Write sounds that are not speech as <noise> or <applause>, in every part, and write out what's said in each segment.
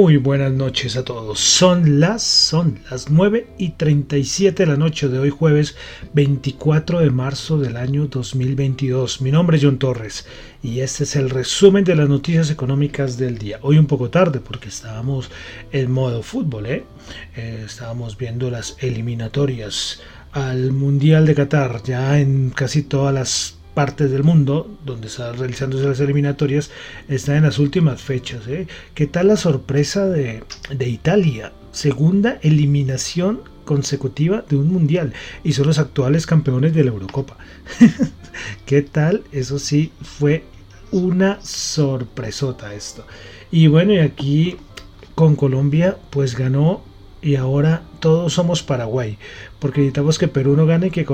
Muy buenas noches a todos. Son las, son las 9 y 37 de la noche de hoy jueves 24 de marzo del año 2022. Mi nombre es John Torres y este es el resumen de las noticias económicas del día. Hoy un poco tarde porque estábamos en modo fútbol, ¿eh? eh estábamos viendo las eliminatorias al Mundial de Qatar ya en casi todas las partes del mundo donde están realizándose las eliminatorias están en las últimas fechas. ¿eh? ¿Qué tal la sorpresa de, de Italia? Segunda eliminación consecutiva de un mundial y son los actuales campeones de la Eurocopa. <laughs> ¿Qué tal? Eso sí fue una sorpresota esto. Y bueno, y aquí con Colombia pues ganó y ahora todos somos Paraguay, porque necesitamos que Perú no gane, que,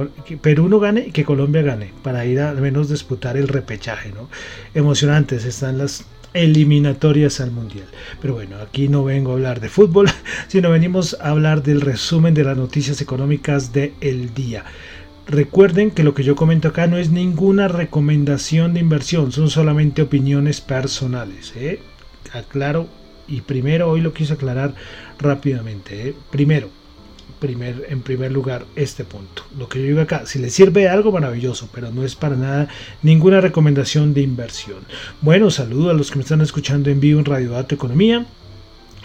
Perú no gane y que Colombia gane, para ir al menos disputar el repechaje, ¿no? Emocionantes están las eliminatorias al mundial. Pero bueno, aquí no vengo a hablar de fútbol, <laughs> sino venimos a hablar del resumen de las noticias económicas del día. Recuerden que lo que yo comento acá no es ninguna recomendación de inversión, son solamente opiniones personales. ¿eh? Aclaro y primero hoy lo quise aclarar rápidamente. ¿eh? Primero, en primer lugar, este punto. Lo que yo digo acá, si le sirve algo, maravilloso, pero no es para nada ninguna recomendación de inversión. Bueno, saludo a los que me están escuchando en vivo en Radio Dato Economía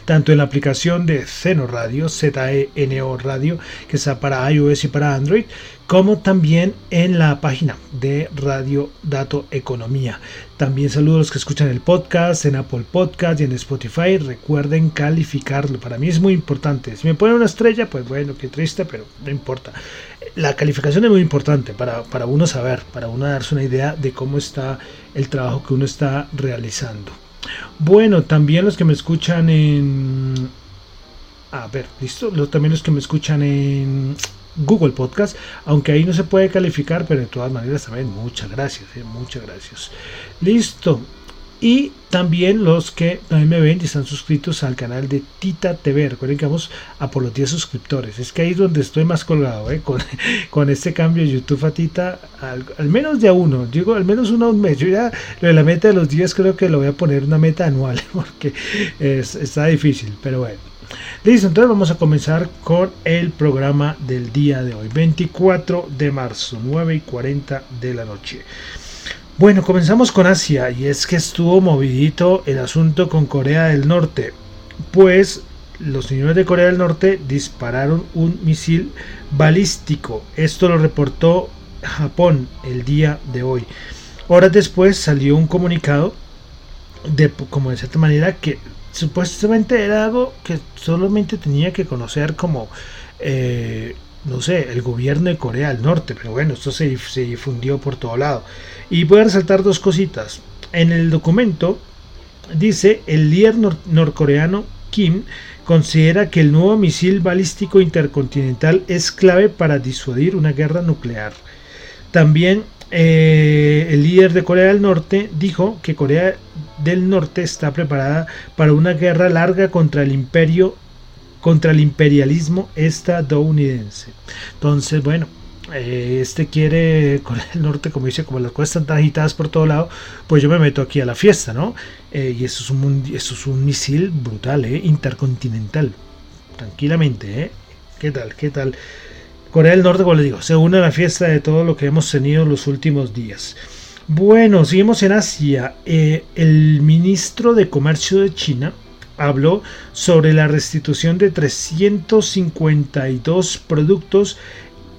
tanto en la aplicación de Zeno Radio, Z-E-N-O Radio, que está para iOS y para Android, como también en la página de Radio Dato Economía. También saludo a los que escuchan el podcast en Apple Podcast y en Spotify. Recuerden calificarlo. Para mí es muy importante. Si me ponen una estrella, pues bueno, qué triste, pero no importa. La calificación es muy importante para, para uno saber, para uno darse una idea de cómo está el trabajo que uno está realizando. Bueno, también los que me escuchan en... A ver, listo. también los que me escuchan en Google Podcast, aunque ahí no se puede calificar, pero de todas maneras también muchas gracias, eh, muchas gracias. Listo. Y también los que también me ven y están suscritos al canal de Tita TV. Recuerden que vamos a por los 10 suscriptores. Es que ahí es donde estoy más colgado, ¿eh? con, <laughs> con, este cambio de YouTube a Tita, al, menos de a uno. Digo, al menos uno a un mes. Yo ya lo de la meta de los 10 creo que lo voy a poner una meta anual, <laughs> porque es, está difícil, pero bueno. Listo, entonces vamos a comenzar con el programa del día de hoy, 24 de marzo, 9 y 40 de la noche. Bueno, comenzamos con Asia y es que estuvo movidito el asunto con Corea del Norte, pues los señores de Corea del Norte dispararon un misil balístico. Esto lo reportó Japón el día de hoy. Horas después salió un comunicado de como de cierta manera que supuestamente era algo que solamente tenía que conocer como eh, no sé, el gobierno de Corea del Norte, pero bueno, esto se, se difundió por todo lado. Y voy a resaltar dos cositas. En el documento dice el líder norcoreano Kim considera que el nuevo misil balístico intercontinental es clave para disuadir una guerra nuclear. También eh, el líder de Corea del Norte dijo que Corea del Norte está preparada para una guerra larga contra el imperio contra el imperialismo estadounidense. Entonces, bueno, eh, este quiere Corea del Norte, como dice, como las cosas están tan agitadas por todo lado, pues yo me meto aquí a la fiesta, ¿no? Eh, y eso es, un, eso es un misil brutal, ¿eh? Intercontinental. Tranquilamente, ¿eh? ¿Qué tal? ¿Qué tal? Corea del Norte, como les digo, se une a la fiesta de todo lo que hemos tenido los últimos días. Bueno, seguimos en Asia. Eh, el ministro de Comercio de China habló sobre la restitución de 352 productos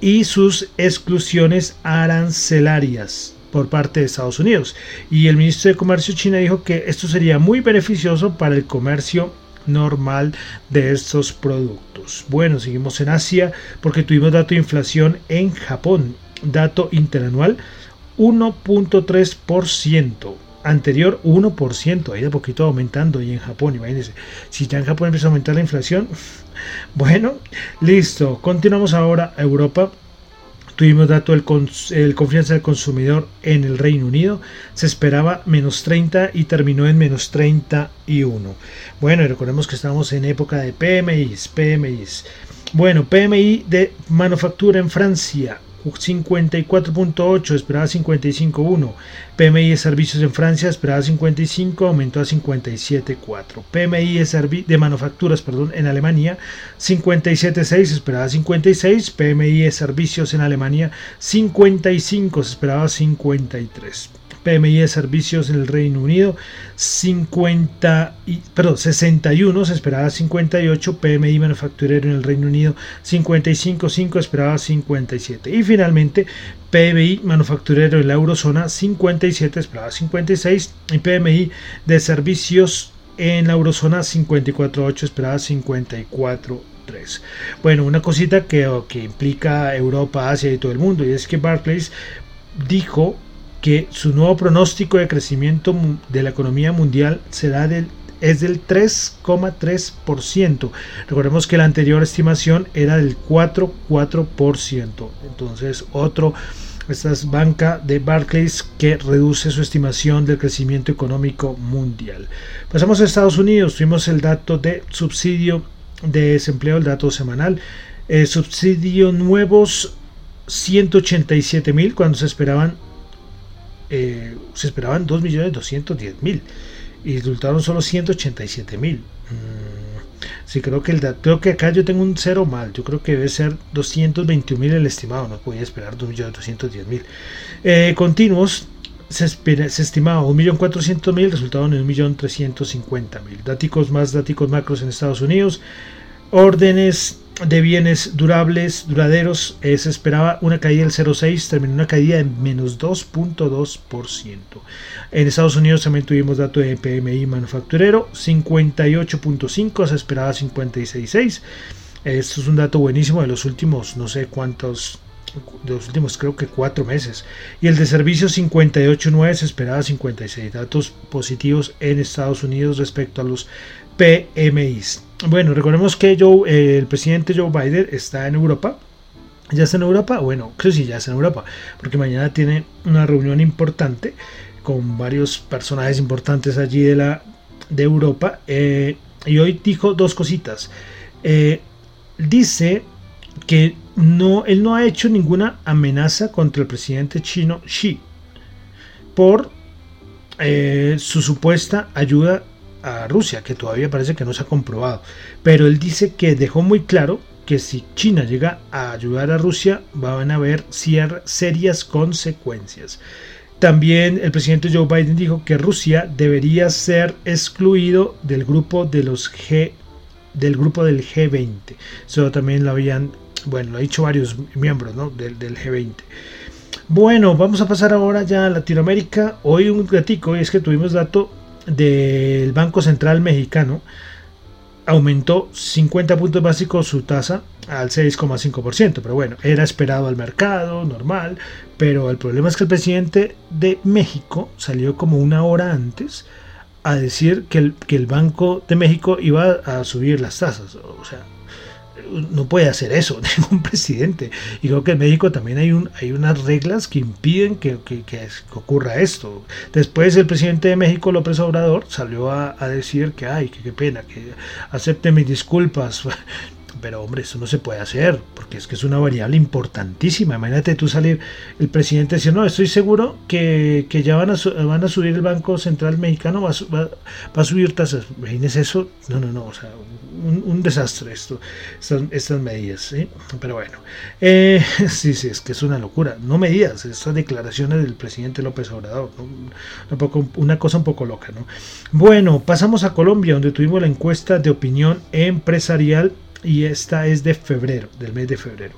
y sus exclusiones arancelarias por parte de Estados Unidos. Y el ministro de Comercio China dijo que esto sería muy beneficioso para el comercio normal de estos productos. Bueno, seguimos en Asia porque tuvimos dato de inflación en Japón, dato interanual 1.3%. Anterior 1%, ahí de poquito aumentando y en Japón, imagínense, si ya en Japón empieza a aumentar la inflación, <laughs> bueno, listo, continuamos ahora a Europa, Tuvimos dato del el confianza del consumidor en el Reino Unido. Se esperaba menos 30 y terminó en menos 31. Bueno, recordemos que estamos en época de PMIs, PMIs. Bueno, PMI de manufactura en Francia 54.8, esperaba 55.1. PMI de servicios en Francia esperaba 55, aumentó a 57.4. PMI de, manufacturas perdón, en Alemania 57.6, esperaba 56. PMI de servicios en Alemania 55, se esperaba 53. PMI de servicios en el Reino Unido 50 perdón, 61, se esperaba 58, PMI manufacturero en el Reino Unido 55.5, esperaba 57 y finalmente PMI manufacturero en la eurozona 57, esperaba 56 y PMI de servicios en la eurozona 54.8, esperaba 54. Bueno, una cosita que, que implica Europa, Asia y todo el mundo, y es que Barclays dijo que su nuevo pronóstico de crecimiento de la economía mundial será es del 3,3%. Recordemos que la anterior estimación era del 4,4%. Entonces, otro, esta es banca de Barclays que reduce su estimación del crecimiento económico mundial. Pasamos a Estados Unidos. Tuvimos el dato de subsidio de desempleo, el dato semanal. Eh, subsidio nuevos 187 mil cuando se esperaban eh, se esperaban 2.210.000 y resultaron solo 187.000. Mm, sí, creo que, el, creo que acá yo tengo un cero mal. Yo creo que debe ser 221.000 el estimado. No podía esperar 2.210.000. Eh, continuos. Se, se estimaba 1.400.000, resultaron en 1.350.000. Datos más, datos macros en Estados Unidos. Órdenes de bienes durables, duraderos, eh, se esperaba una caída del 0,6, terminó una caída de menos 2.2%. En Estados Unidos también tuvimos dato de PMI manufacturero, 58.5, se esperaba 56.6. Esto es un dato buenísimo de los últimos, no sé cuántos, de los últimos creo que cuatro meses. Y el de servicios 58.9 se esperaba 56. Datos positivos en Estados Unidos respecto a los PMIs. Bueno, recordemos que eh, el presidente Joe Biden está en Europa. ¿Ya está en Europa? Bueno, creo que sí, ya está en Europa, porque mañana tiene una reunión importante con varios personajes importantes allí de, la, de Europa. Eh, y hoy dijo dos cositas. Eh, dice que no, él no ha hecho ninguna amenaza contra el presidente chino Xi por su supuesta ayuda a Rusia, que todavía parece que no se ha comprobado. Pero él dice que dejó muy claro que si China llega a ayudar a Rusia, van a haber serias consecuencias. También el presidente Joe Biden dijo que Rusia debería ser excluido del grupo de los G del grupo del G20. Eso también lo habían, bueno, lo ha dicho varios miembros del, del G20. Bueno, vamos a pasar ahora ya a Latinoamérica. Hoy un gatico es que tuvimos dato del Banco Central Mexicano aumentó 50 puntos básicos su tasa al 6,5%, pero bueno, era esperado al mercado, normal, pero el problema es que el presidente de México salió como una hora antes a decir que el, que el Banco de México iba a subir las tasas. O sea, no puede hacer eso <laughs> ningún presidente. Y creo que en México también hay, un, hay unas reglas que impiden que, ocurra esto. Después el presidente de México, López Obrador, salió a, decir que, ay, que qué pena, que acepte mis disculpas. <laughs> Pero hombre, eso no se puede hacer, porque es que es una variable importantísima. Imagínate tú salir, el presidente decir, no, estoy seguro que, ya van a, van a subir el Banco Central Mexicano, va, va, va a subir tasas. Imagínese eso, no, no, no, o sea, un, desastre esto, estas, medidas. Pero bueno, eh, <laughs> sí, sí, es que es una locura. No medidas, estas declaraciones del presidente López Obrador. una cosa un poco loca. ¿no? Bueno, pasamos a Colombia, donde tuvimos la encuesta de opinión empresarial y esta es de febrero, del mes de febrero.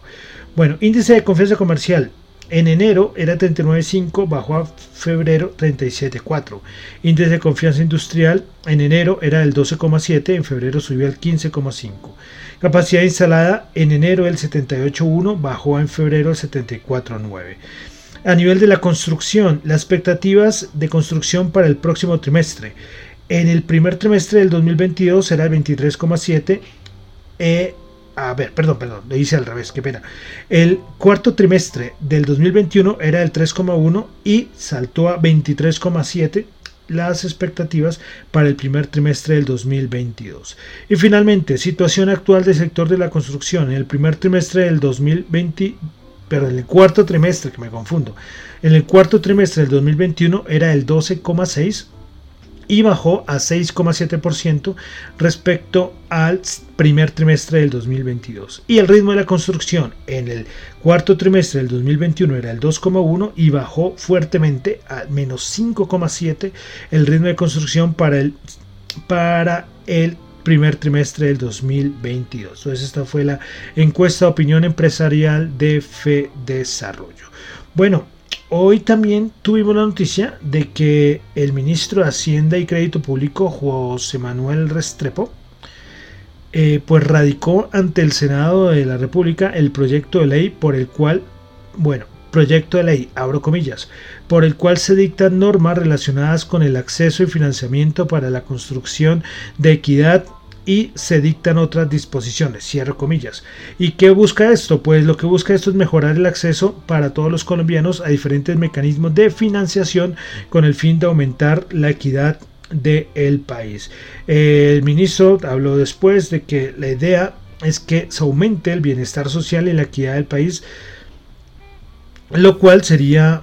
Bueno, índice de confianza comercial en enero era 39.5, bajó a febrero 37.4. Índice de confianza industrial en enero era el 12,7, en febrero subió al 15,5. Capacidad instalada en enero el 78.1, bajó en febrero el 74.9. A nivel de la construcción, las expectativas de construcción para el próximo trimestre. En el primer trimestre del 2022 era el 23,7, eh, a ver, perdón, perdón, lo hice al revés, qué pena. El cuarto trimestre del 2021 era el 3,1 y saltó a 23,7 las expectativas para el primer trimestre del 2022. Y finalmente, situación actual del sector de la construcción en el primer trimestre del 2020, pero en el cuarto trimestre, que me confundo, en el cuarto trimestre del 2021 era el 12,6 y bajó a 6,7% respecto al primer trimestre del 2022. Y el ritmo de la construcción en el cuarto trimestre del 2021 era el 2,1 y bajó fuertemente a menos 5,7 el ritmo de construcción para el, para el primer trimestre del 2022. Entonces esta fue la encuesta de opinión empresarial de Fe Desarrollo. Bueno, Hoy también tuvimos la noticia de que el ministro de Hacienda y Crédito Público, José Manuel Restrepo, eh, pues radicó ante el Senado de la República el proyecto de ley por el cual, bueno, proyecto de ley, abro comillas, por el cual se dictan normas relacionadas con el acceso y financiamiento para la construcción de equidad y se dictan otras disposiciones, cierro comillas. ¿Y qué busca esto? Pues lo que busca esto es mejorar el acceso para todos los colombianos a diferentes mecanismos de financiación con el fin de aumentar la equidad del país. El ministro habló después de que la idea es que se aumente el bienestar social y la equidad del país, lo cual sería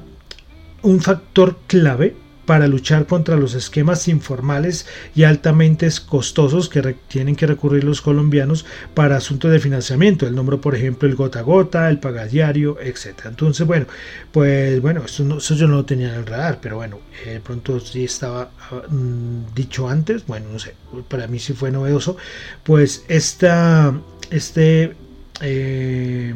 un factor clave para luchar contra los esquemas informales y altamente costosos que tienen que recurrir los colombianos para asuntos de financiamiento. El nombre, por ejemplo, el gota a gota, el pagadiario, etc. Entonces, bueno, pues bueno, eso, no, yo no lo tenía en el radar, pero bueno, de pronto sí estaba mm, dicho antes, bueno, no sé, para mí sí fue novedoso, pues esta, este... Eh,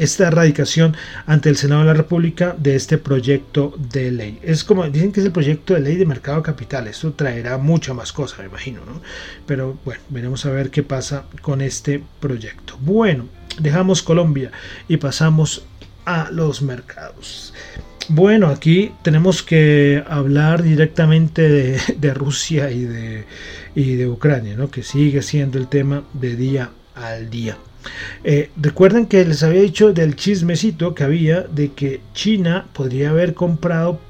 esta erradicación ante el Senado de la República de este proyecto de ley. Es como dicen que es el proyecto de ley de mercado de capital. Esto traerá mucha más cosas, me imagino, ¿no? Pero bueno, veremos a ver qué pasa con este proyecto. Bueno, dejamos Colombia y pasamos a los mercados. Bueno, aquí tenemos que hablar directamente de, Rusia y de, y de Ucrania, ¿no? que sigue siendo el tema de día al día. Eh, recuerden que les había dicho del chismecito que había de que China podría haber comprado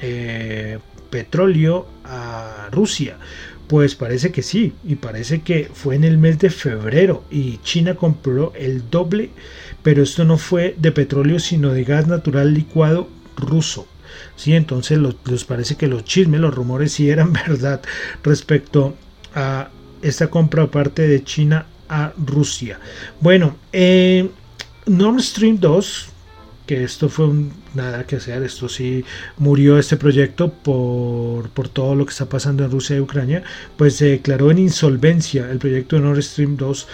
eh, petróleo a Rusia. Pues parece que sí, y parece que fue en el mes de febrero y China compró el doble, pero esto no fue de petróleo sino de gas natural licuado ruso. Sí, entonces les parece que los chismes, los rumores sí eran <laughs> verdad respecto a esta compra parte de China a Rusia. Bueno, eh, Nord Stream 2, que esto fue un, nada que hacer, esto sí murió este proyecto por, por, todo lo que está pasando en Rusia y Ucrania, pues se declaró en insolvencia el proyecto de Nord Stream 2,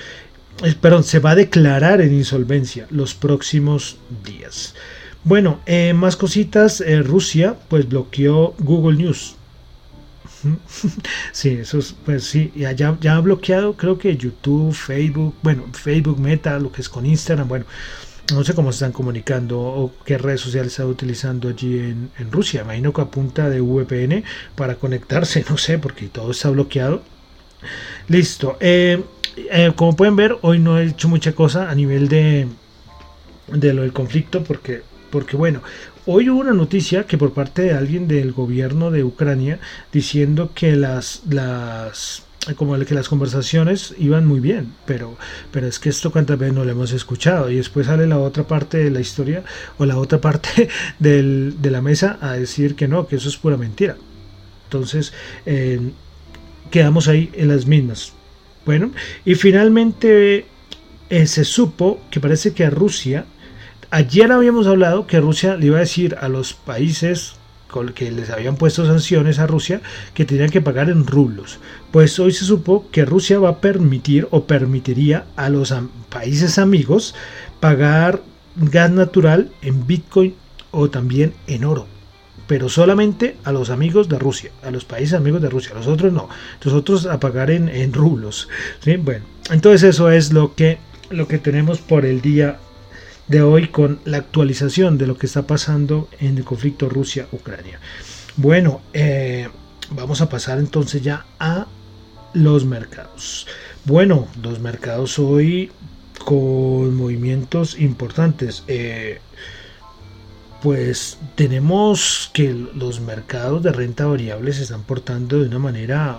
eh, se va a declarar en insolvencia los próximos días. Bueno, eh, más cositas, Rusia pues bloqueó Google News, <laughs> Sí, eso es, pues sí, ya, ya ha bloqueado creo que YouTube, Facebook, bueno, Facebook Meta, lo que es con Instagram, bueno, no sé cómo se están comunicando o qué redes sociales están utilizando allí en, Rusia. Imagino que apunta de VPN para conectarse, <laughs> no sé, porque todo está bloqueado. Listo. Eh, eh, como pueden ver, hoy no he hecho mucha cosa a nivel de, de lo del conflicto porque porque bueno, hoy hubo una noticia que por parte de alguien del gobierno de Ucrania diciendo que las las como que las conversaciones iban muy bien, pero, pero es que esto cuántas veces no lo hemos escuchado y después sale la otra parte de la historia o la otra parte <laughs> de la mesa a decir que no, que eso es pura mentira. Entonces, eh, quedamos ahí en las mismas. Bueno, y finalmente eh, se supo que parece que a Rusia, ayer habíamos hablado que Rusia le iba a decir a los países que les habían puesto sanciones a Rusia que tenían que pagar en rublos. Pues hoy se supo que Rusia va a permitir o permitiría a los países amigos pagar gas natural en Bitcoin o también en oro. Pero solamente a los amigos de Rusia, a los países amigos de Rusia, los otros no. Los otros a pagar en, rublos. Bueno, entonces eso es lo que, lo que tenemos por el día de hoy con la actualización de lo que está pasando en el conflicto Rusia-Ucrania. Bueno, eh, vamos a pasar entonces ya a los mercados. Bueno, los mercados hoy con movimientos importantes. Eh, pues tenemos que los mercados de renta variable se están portando de una manera,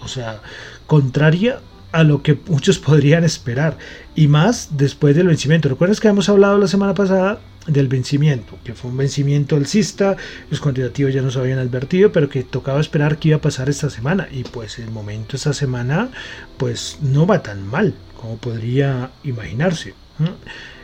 o sea, contraria a lo que muchos podrían esperar y más después del vencimiento. ¿Recuerdas que hemos hablado la semana pasada del vencimiento? Que fue un vencimiento alcista, los cuantitativos ya nos habían advertido, pero que tocaba esperar qué iba a pasar esta semana y pues el momento esta semana pues no va tan mal como podría imaginarse.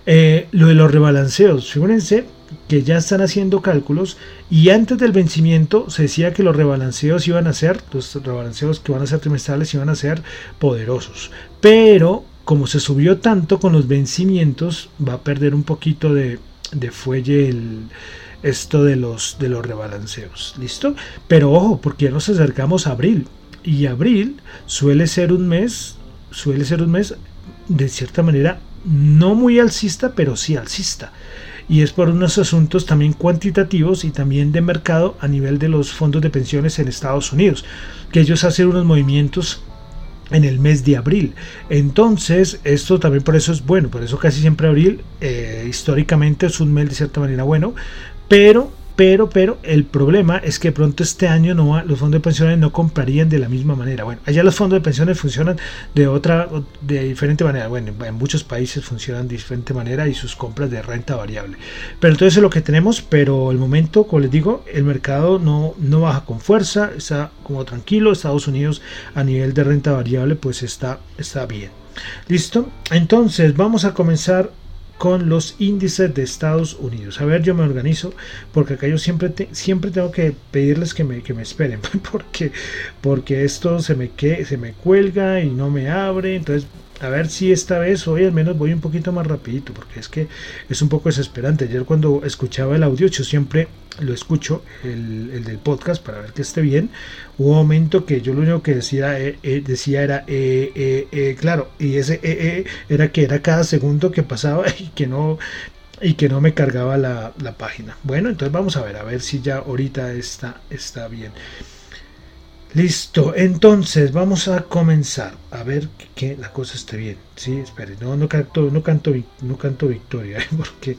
Eh, lo de los rebalanceos, fíjense que ya están haciendo cálculos y antes del vencimiento se decía que los rebalanceos iban a ser, los rebalanceos que van a ser trimestrales iban a ser poderosos. Pero como se subió tanto con los vencimientos, va a perder un poquito de, fuelle el, esto de los, de los rebalanceos. ¿Listo? Pero ojo, porque ya nos acercamos a abril. Y abril suele ser un mes, suele ser un mes de cierta manera no muy alcista, pero sí alcista y es por unos asuntos también cuantitativos y también de mercado a nivel de los fondos de pensiones en Estados Unidos, que ellos hacen unos movimientos en el mes de abril. Entonces, esto también por eso es bueno, por eso casi siempre abril eh, históricamente es un mes de cierta manera bueno, pero pero, pero el problema es que pronto este año no los fondos de pensiones no comprarían de la misma manera. Bueno, allá los fondos de pensiones funcionan de otra, de diferente manera. Bueno, en muchos países funcionan de diferente manera y sus compras de renta variable. Pero entonces es lo que tenemos, pero el momento, como les digo, el mercado no, no baja con fuerza, está como tranquilo. Estados Unidos a nivel de renta variable pues está, está bien. ¿Listo? Entonces vamos a comenzar con los índices de Estados Unidos. A ver, yo me organizo porque acá yo siempre, siempre tengo que pedirles que me, que me esperen <laughs> porque, porque esto se me, que, se me cuelga y no me abre. Entonces a ver si esta vez hoy al menos voy un poquito más rapidito, porque es que es un poco desesperante. Ayer cuando escuchaba el audio, yo siempre lo escucho, el, del podcast, para ver que esté bien. Hubo un momento que yo lo único que decía, eh, eh, decía era, eh, claro, y ese era que era cada segundo que pasaba <laughs> y que no y que no me cargaba la, la página. Bueno, entonces vamos a ver, a ver si ya ahorita está, está bien. Listo, entonces vamos a comenzar a ver que, la cosa esté bien. Sí, espere, no, no canto, no canto, no canto victoria, <laughs> porque,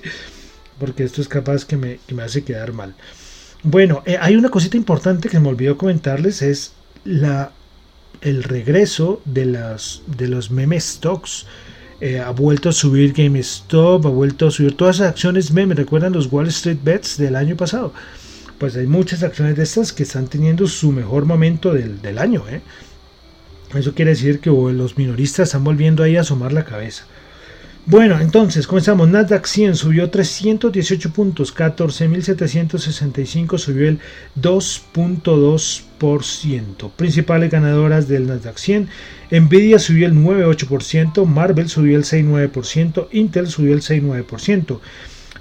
porque esto es capaz que me, me hace quedar mal. Bueno, eh, hay una cosita importante que me olvidó comentarles, es la, el regreso de, las, de los meme stocks. Eh, ha vuelto a subir GameStop, ha vuelto a subir todas las acciones meme. ¿Recuerdan los Wall Street Bets del año pasado? Pues hay muchas acciones de estas que están teniendo su mejor momento del, año. ¿eh? Eso quiere decir que los minoristas están volviendo ahí a asomar la cabeza. Bueno, entonces comenzamos. Nasdaq 100 subió 318 puntos, 14.765 subió el 2.2%. Principales ganadoras del Nasdaq 100. Nvidia subió el 9.8%, Marvel subió el 6.9%, Intel subió el 6.9%.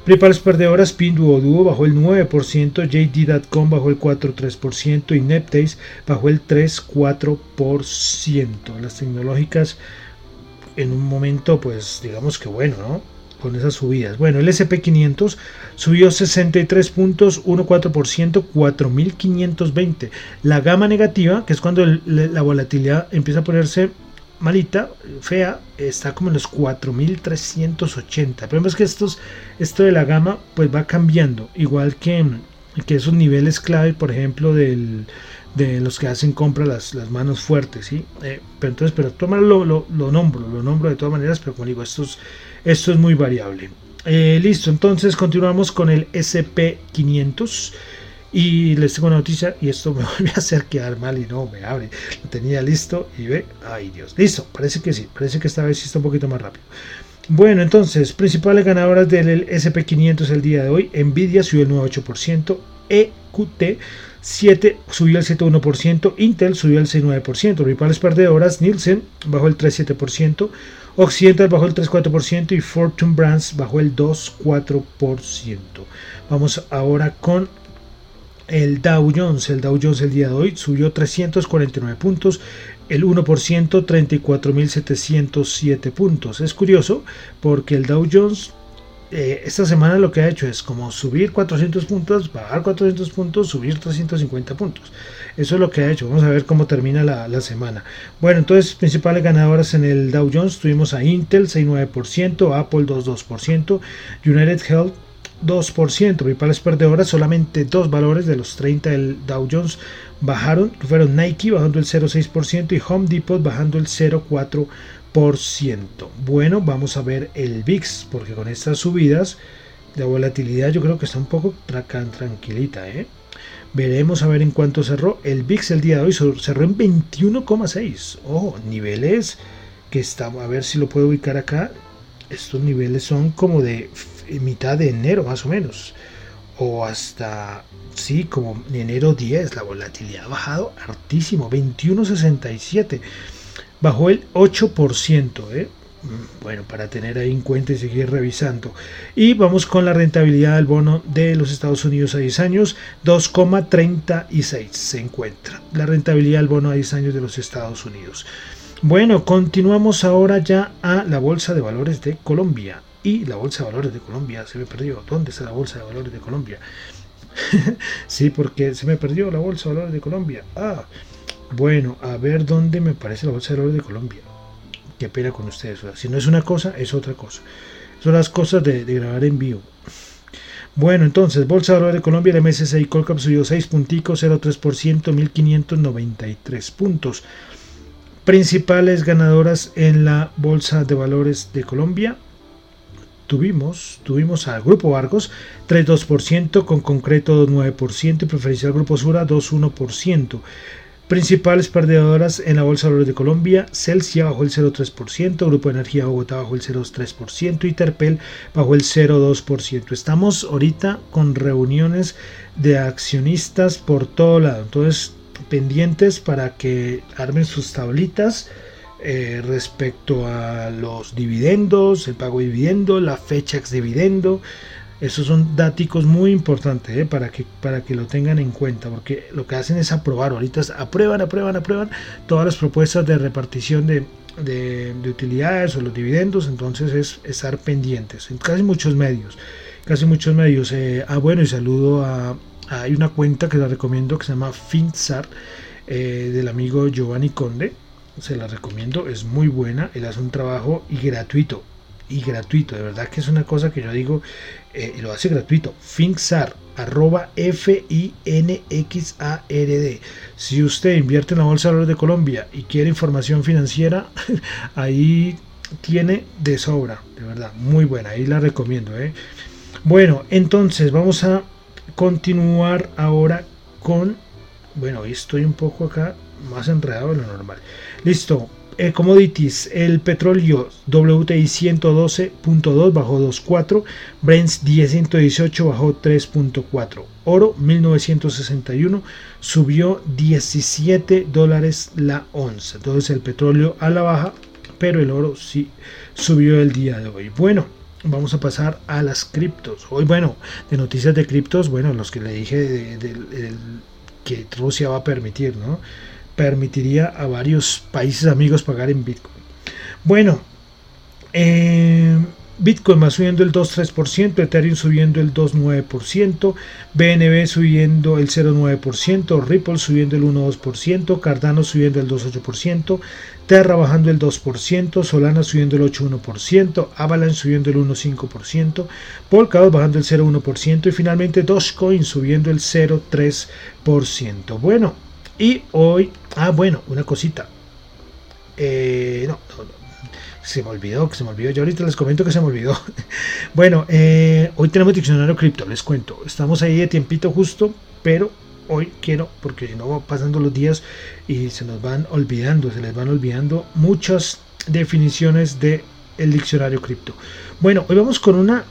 Principales perdedoras, Pinduoduo bajó el 9%, JD.com bajó el 4.3% y Neptase bajó el 3.4%. Las tecnológicas en un momento, pues digamos que bueno, ¿no? con esas subidas. Bueno, el SP500 subió 63 puntos, 1,4%, 4.520. La gama negativa, que es cuando la volatilidad empieza a ponerse malita, fea, está como en los 4.380. El problema es que estos, esto de la gama pues va cambiando, igual que, que esos niveles clave, por ejemplo, del, de los que hacen compra las, manos fuertes, ¿sí? Eh, pero entonces, pero lo, lo, lo, nombro, lo nombro de todas maneras, pero como digo, esto es, esto es muy variable. Eh, listo, entonces continuamos con el SP500 y les tengo una noticia y esto me <laughs> vuelve a hacer quedar mal y no me abre. Lo tenía listo y ve, ay Dios, listo, parece que sí, parece que esta vez sí está un poquito más rápido. Bueno, entonces, principales ganadoras del SP500 el día de hoy, Nvidia subió el 9,8%, EQT 7 subió el 7,1%, Intel subió el 6,9%, principales perdedoras, Nielsen bajó el 3,7%, Occidental bajó el 3,4% y Fortune Brands bajó el 2,4%. Vamos ahora con el Dow Jones. El Dow Jones el día de hoy subió 349 puntos, el 1%, 34.707 puntos. Es curioso porque el Dow Jones eh, esta semana lo que ha hecho es como subir 400 puntos, bajar 400 puntos, subir 350 puntos. Eso es lo que ha hecho. Vamos a ver cómo termina la, semana. Bueno, entonces, principales ganadoras en el Dow Jones tuvimos a Intel 6,9%, Apple 2,2%, United Health 2%. Principales perdedoras, solamente dos valores de los 30 del Dow Jones bajaron. Fueron Nike bajando el 0,6% y Home Depot bajando el 0,4%. Bueno, vamos a ver el VIX, porque con estas subidas de volatilidad yo creo que está un poco tranquilita. ¿eh? Veremos a ver en cuánto cerró. El VIX el día de hoy cerró en 21,6. Ojo, niveles que estamos, a ver si lo puedo ubicar acá. Estos niveles son como de mitad de enero más o menos. O hasta, sí, como enero 10. La volatilidad ha bajado hartísimo, 21,67 bajó el 8%. ¿eh? Bueno, para tener ahí en cuenta y seguir revisando. Y vamos con la rentabilidad del bono de los Estados Unidos a 10 años, 2,36 se encuentra. La rentabilidad del bono a 10 años de los Estados Unidos. Bueno, continuamos ahora ya a la Bolsa de Valores de Colombia. Y la Bolsa de Valores de Colombia se me perdió. ¿Dónde está la Bolsa de Valores de Colombia? <laughs> sí, porque se me perdió la Bolsa de Valores de Colombia. Ah, bueno, a ver dónde me parece la Bolsa de Valores de Colombia. Qué pena con ustedes. si no es una cosa, es otra cosa. Son las cosas de, grabar en vivo. Bueno, entonces, Bolsa de Valores de Colombia, el MSCI Colcap subió 6 punticos, 0,3%, 1593 puntos. Principales ganadoras en la Bolsa de Valores de Colombia. Tuvimos, tuvimos al Grupo Argos 3,2%, con Concreto 2,9% y Preferencial Grupo Sura 2,1%. Principales perdedoras en la Bolsa de Valores de Colombia, Celsia bajó el 0,3%, Grupo de Energía Bogotá bajó el 0,3% y Terpel bajó el 0,2%. Estamos ahorita con reuniones de accionistas por todo lado, entonces pendientes para que armen sus tablitas eh, respecto a los dividendos, el pago de dividendo, la fecha ex dividendo, esos son datos muy importantes ¿eh? para, que, para que lo tengan en cuenta, porque lo que hacen es aprobar, ahorita aprueban, aprueban, aprueban todas las propuestas de repartición de, utilidades o los dividendos, entonces es estar pendientes en casi muchos medios, casi muchos medios. Eh, ah, bueno, y saludo a, hay una cuenta que la recomiendo que se llama Finzar eh, del amigo Giovanni Conde, se la recomiendo, es muy buena, él hace un trabajo y gratuito, y gratuito. De verdad que es una cosa que yo digo eh, lo hace gratuito. Finxar, arroba F-I-N-X-A-R-D. Si usted invierte en la Bolsa de Valores de Colombia y quiere información financiera, <laughs> ahí tiene de sobra, de verdad, muy buena. Ahí la recomiendo. ¿eh? Bueno, entonces vamos a continuar ahora con. Bueno, estoy un poco acá más enredado de lo normal. Listo, eh, commodities, el petróleo WTI 112.2 bajó 2.4, Brent 10.118 bajó 3.4, oro 1961 subió 17 dólares la onza. Entonces el petróleo a la baja, pero el oro sí subió el día de hoy. Bueno, vamos a pasar a las criptos. Hoy, bueno, de noticias de criptos, bueno, los que le dije que Rusia va a permitir, ¿no? Permitiría a varios países amigos pagar en Bitcoin. Bueno, eh, Bitcoin va subiendo el 2,3%, Ethereum subiendo el 2,9%, BNB subiendo el 0,9%, Ripple subiendo el 1,2%, Cardano subiendo el 2,8%, Terra bajando el 2%, Solana subiendo el 8,1%, Avalanche subiendo el 1,5%, Polkadot bajando el 0,1% y finalmente Dogecoin subiendo el 0,3%. Bueno, y hoy, ah bueno, una cosita. Eh, no, no, no se me olvidó, que se me olvidó. Yo ahorita les comento que se me olvidó. <laughs> bueno, eh, hoy tenemos diccionario cripto, les cuento. Estamos ahí de tiempito justo, pero hoy quiero, porque si no pasando los días y se nos van olvidando, se les van olvidando muchas definiciones del el diccionario cripto. Bueno, hoy vamos con una,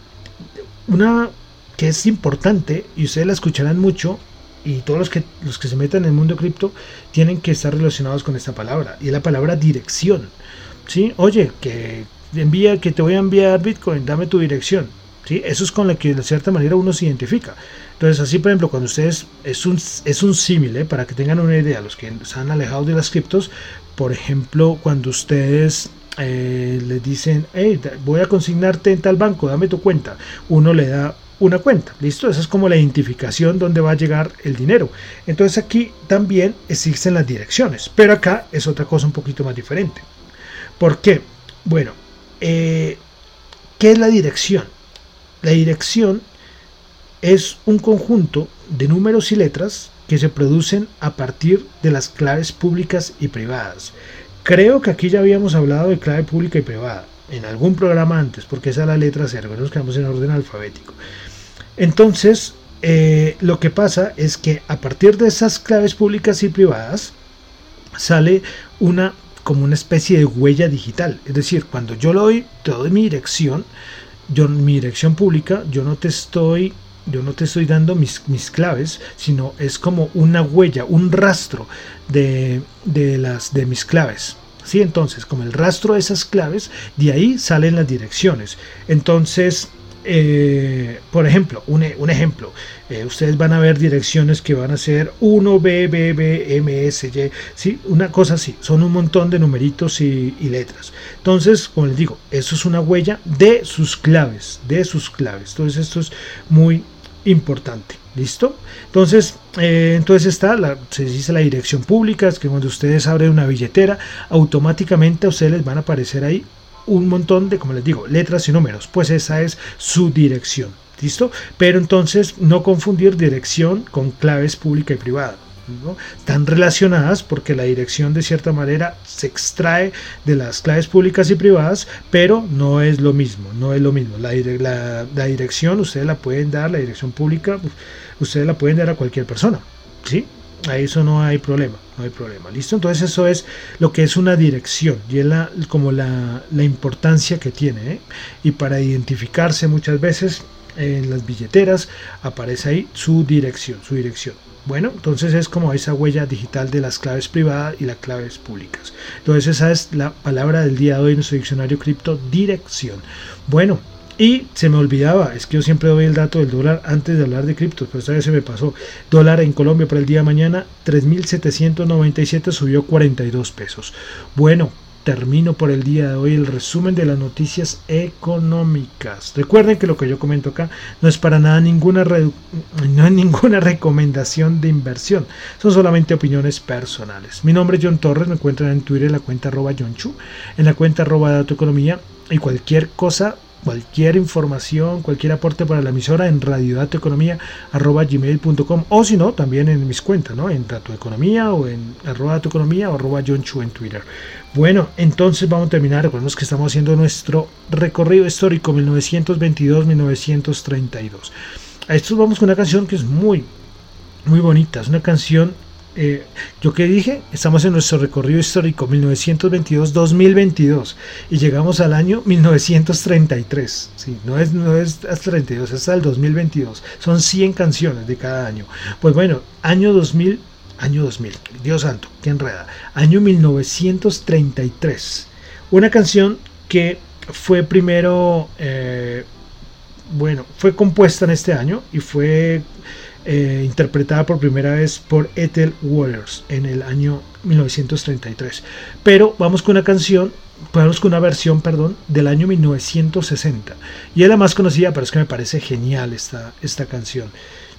una que es importante y ustedes la escucharán mucho y todos los que, los que se metan en el mundo cripto tienen que estar relacionados con esta palabra y es la palabra dirección. ¿sí? Oye, que envía, que te voy a enviar Bitcoin, dame tu dirección. ¿sí? Eso es con la que de cierta manera uno se identifica. Entonces, así por ejemplo, cuando ustedes, es un, es un símil, ¿eh? para que tengan una idea, los que se han alejado de las criptos, por ejemplo, cuando ustedes eh, les dicen, hey, voy a consignarte en tal banco, dame tu cuenta, uno le da una cuenta, ¿listo? Esa es como la identificación donde va a llegar el dinero. Entonces aquí también existen las direcciones, pero acá es otra cosa un poquito más diferente. ¿Por qué? Bueno, eh, ¿qué es la dirección? La dirección es un conjunto de números y letras que se producen a partir de las claves públicas y privadas. Creo que aquí ya habíamos hablado de clave pública y privada en algún programa antes, porque esa es la letra cero, nos quedamos en orden alfabético. Entonces, eh, lo que pasa es que a partir de esas claves públicas y privadas sale una como una especie de huella digital. Es decir, cuando yo lo doy, te doy mi dirección, yo, mi dirección pública, yo no te estoy yo no te estoy dando mis, mis claves, sino es como una huella, un rastro de, de, las, de mis claves. ¿Sí? Entonces, como el rastro de esas claves, de ahí salen las direcciones. Entonces, eh, por ejemplo, un, ejemplo, eh, ustedes van a ver direcciones que van a ser 1, B, B, B, M, S, Y, ¿sí? una cosa así, son un montón de numeritos y, letras. Entonces, como les digo, eso es una huella de sus claves, de sus claves. Entonces, esto es muy importante. ¿Listo? Entonces, eh, entonces está, la, se dice la dirección pública, es que cuando ustedes abren una billetera, automáticamente a ustedes les van a aparecer ahí un montón de, como les digo, letras y números, pues esa es su dirección. ¿Listo? Pero entonces no confundir dirección con claves pública y privada. ¿no? Están relacionadas porque la dirección de cierta manera se extrae de las claves públicas y privadas, pero no es lo mismo, no es lo mismo. La, la, la dirección ustedes la pueden dar, la dirección pública, ustedes la pueden dar a cualquier persona. ¿sí? a eso no hay problema, no hay problema, ¿listo? Entonces eso es lo que es una dirección y es la, como la, importancia que tiene, ¿eh? Y para identificarse muchas veces en las billeteras aparece ahí su dirección, su dirección. Bueno, entonces es como esa huella digital de las claves privadas y las claves públicas. Entonces esa es la palabra del día de hoy en nuestro diccionario cripto, dirección. Bueno, y se me olvidaba, es que yo siempre doy el dato del dólar antes de hablar de criptos, pero esta vez se me pasó. Dólar en Colombia para el día de mañana, 3.797 subió 42 pesos. Bueno, termino por el día de hoy el resumen de las noticias económicas. Recuerden que lo que yo comento acá no es para nada ninguna, no es ninguna <laughs> recomendación de inversión, son solamente opiniones personales. Mi nombre es John Torres, me encuentran en Twitter en la cuenta arroba John Chu, en la cuenta arroba Dato Economía y cualquier cosa cualquier información, cualquier aporte para la emisora en radiodatoeconomía.gmail.com o si no, también en mis cuentas, ¿no? En Dato Economía o en arroba Economía o arroba John Chu en Twitter. Bueno, entonces vamos a terminar. Recordemos que estamos haciendo nuestro recorrido histórico 1922-1932. A esto vamos con una canción que es muy, muy bonita. Es una canción eh, yo que dije, estamos en nuestro recorrido histórico 1922-2022 y llegamos al año 1933. Sí, no es, no es hasta 32, es hasta el 2022. Son 100 canciones de cada año. Pues bueno, año 2000, año 2000, Dios santo, qué enreda. Año 1933. Una canción que fue primero, eh, bueno, fue compuesta en este año y fue eh, interpretada por primera vez por Ethel Waters en el año 1933. Pero vamos con una canción Podemos con una versión, perdón, del año 1960. Y es la más conocida, pero es que me parece genial esta, esta canción.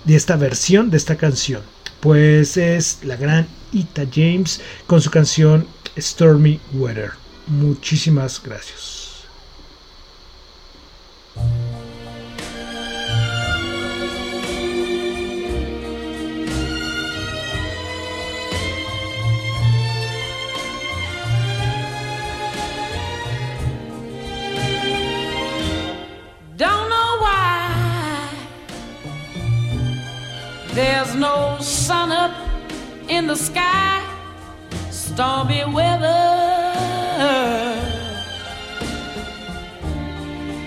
De esta versión de esta canción. Pues es la gran Ita James con su canción Stormy Weather. Muchísimas gracias. There's no sun up in the sky, stormy weather.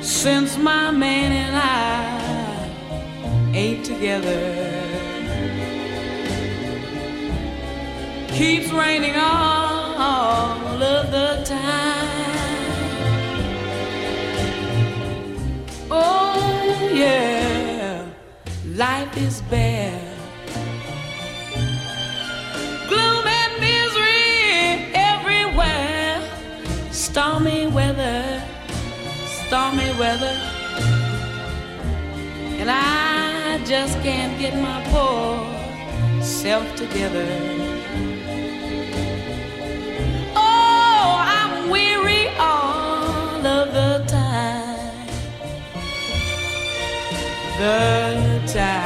Since my man and I ain't together, keeps raining all of the time. Oh, yeah, life is bare stormy weather, stormy weather. And I just can't get my poor self together. Oh, I'm weary all of the time. The time.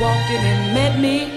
Walked in and met me.